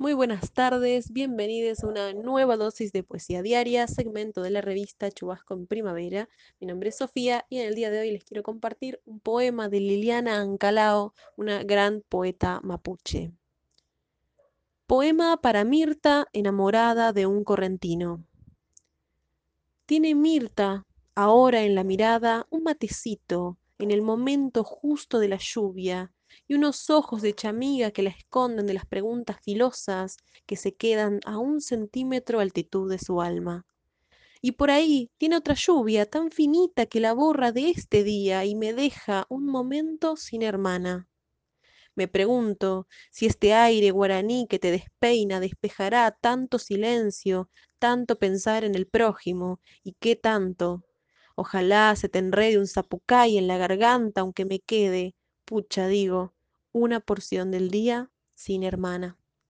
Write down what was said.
Muy buenas tardes, bienvenidos a una nueva dosis de poesía diaria, segmento de la revista Chubasco en Primavera. Mi nombre es Sofía y en el día de hoy les quiero compartir un poema de Liliana Ancalao, una gran poeta mapuche. Poema para Mirta, enamorada de un correntino. Tiene Mirta, ahora en la mirada, un matecito, en el momento justo de la lluvia, y unos ojos de chamiga que la esconden de las preguntas filosas que se quedan a un centímetro altitud de su alma. Y por ahí tiene otra lluvia tan finita que la borra de este día y me deja un momento sin hermana. Me pregunto si este aire guaraní que te despeina despejará tanto silencio, tanto pensar en el prójimo, y qué tanto. Ojalá se te enrede un zapucay en la garganta aunque me quede, pucha digo, una porción del día sin hermana.